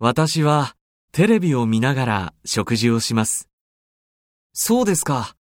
私はテレビを見ながら食事をします。そうですか。